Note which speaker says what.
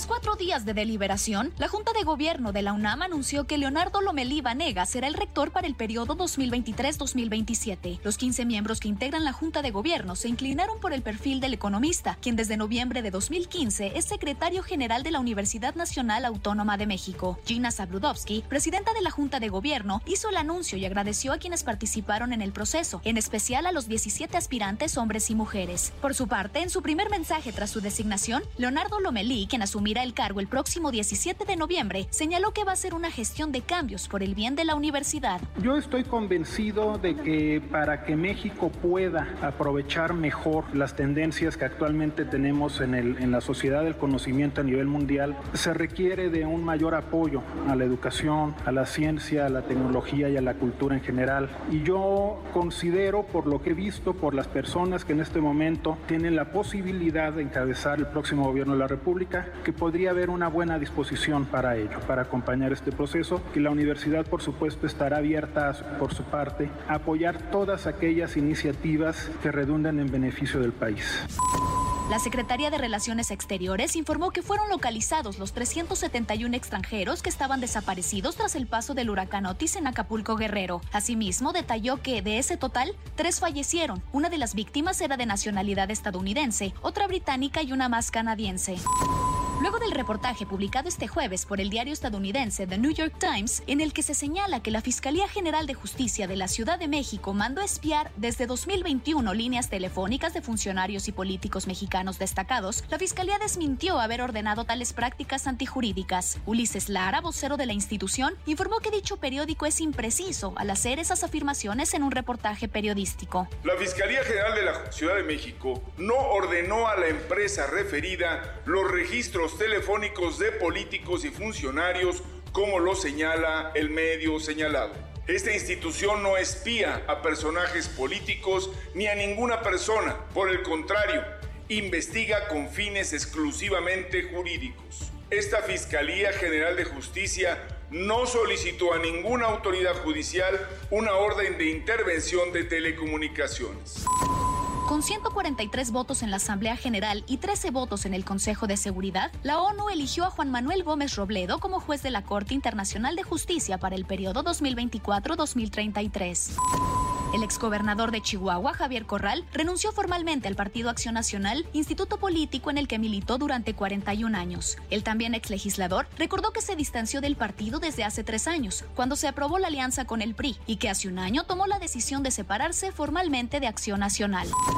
Speaker 1: Tras cuatro días de deliberación, la Junta de Gobierno de la UNAM anunció que Leonardo Lomelí Vanega será el rector para el periodo 2023-2027. Los 15 miembros que integran la Junta de Gobierno se inclinaron por el perfil del economista, quien desde noviembre de 2015 es secretario general de la Universidad Nacional Autónoma de México. Gina Zabludovsky, presidenta de la Junta de Gobierno, hizo el anuncio y agradeció a quienes participaron en el proceso, en especial a los 17 aspirantes hombres y mujeres. Por su parte, en su primer mensaje tras su designación, Leonardo Lomelí, quien asumió asumirá el cargo el próximo 17 de noviembre, señaló que va a ser una gestión de cambios por el bien de la universidad.
Speaker 2: Yo estoy convencido de que para que México pueda aprovechar mejor las tendencias que actualmente tenemos en, el, en la sociedad del conocimiento a nivel mundial, se requiere de un mayor apoyo a la educación, a la ciencia, a la tecnología y a la cultura en general. Y yo considero, por lo que he visto, por las personas que en este momento tienen la posibilidad de encabezar el próximo gobierno de la República, que podría haber una buena disposición para ello, para acompañar este proceso, y la universidad, por supuesto, estará abierta por su parte a apoyar todas aquellas iniciativas que redunden en beneficio del país.
Speaker 1: La Secretaría de Relaciones Exteriores informó que fueron localizados los 371 extranjeros que estaban desaparecidos tras el paso del huracán Otis en Acapulco Guerrero. Asimismo, detalló que de ese total, tres fallecieron. Una de las víctimas era de nacionalidad estadounidense, otra británica y una más canadiense. Luego del reportaje publicado este jueves por el diario estadounidense The New York Times, en el que se señala que la Fiscalía General de Justicia de la Ciudad de México mandó espiar desde 2021 líneas telefónicas de funcionarios y políticos mexicanos destacados, la Fiscalía desmintió haber ordenado tales prácticas antijurídicas. Ulises Lara, vocero de la institución, informó que dicho periódico es impreciso al hacer esas afirmaciones en un reportaje periodístico.
Speaker 3: La Fiscalía General de la Ciudad de México no ordenó a la empresa referida los registros telefónicos de políticos y funcionarios como lo señala el medio señalado. Esta institución no espía a personajes políticos ni a ninguna persona, por el contrario, investiga con fines exclusivamente jurídicos. Esta Fiscalía General de Justicia no solicitó a ninguna autoridad judicial una orden de intervención de telecomunicaciones.
Speaker 1: Con 143 votos en la Asamblea General y 13 votos en el Consejo de Seguridad, la ONU eligió a Juan Manuel Gómez Robledo como juez de la Corte Internacional de Justicia para el periodo 2024-2033. El exgobernador de Chihuahua, Javier Corral, renunció formalmente al Partido Acción Nacional, instituto político en el que militó durante 41 años. El también exlegislador recordó que se distanció del partido desde hace tres años, cuando se aprobó la alianza con el PRI, y que hace un año tomó la decisión de separarse formalmente de Acción Nacional.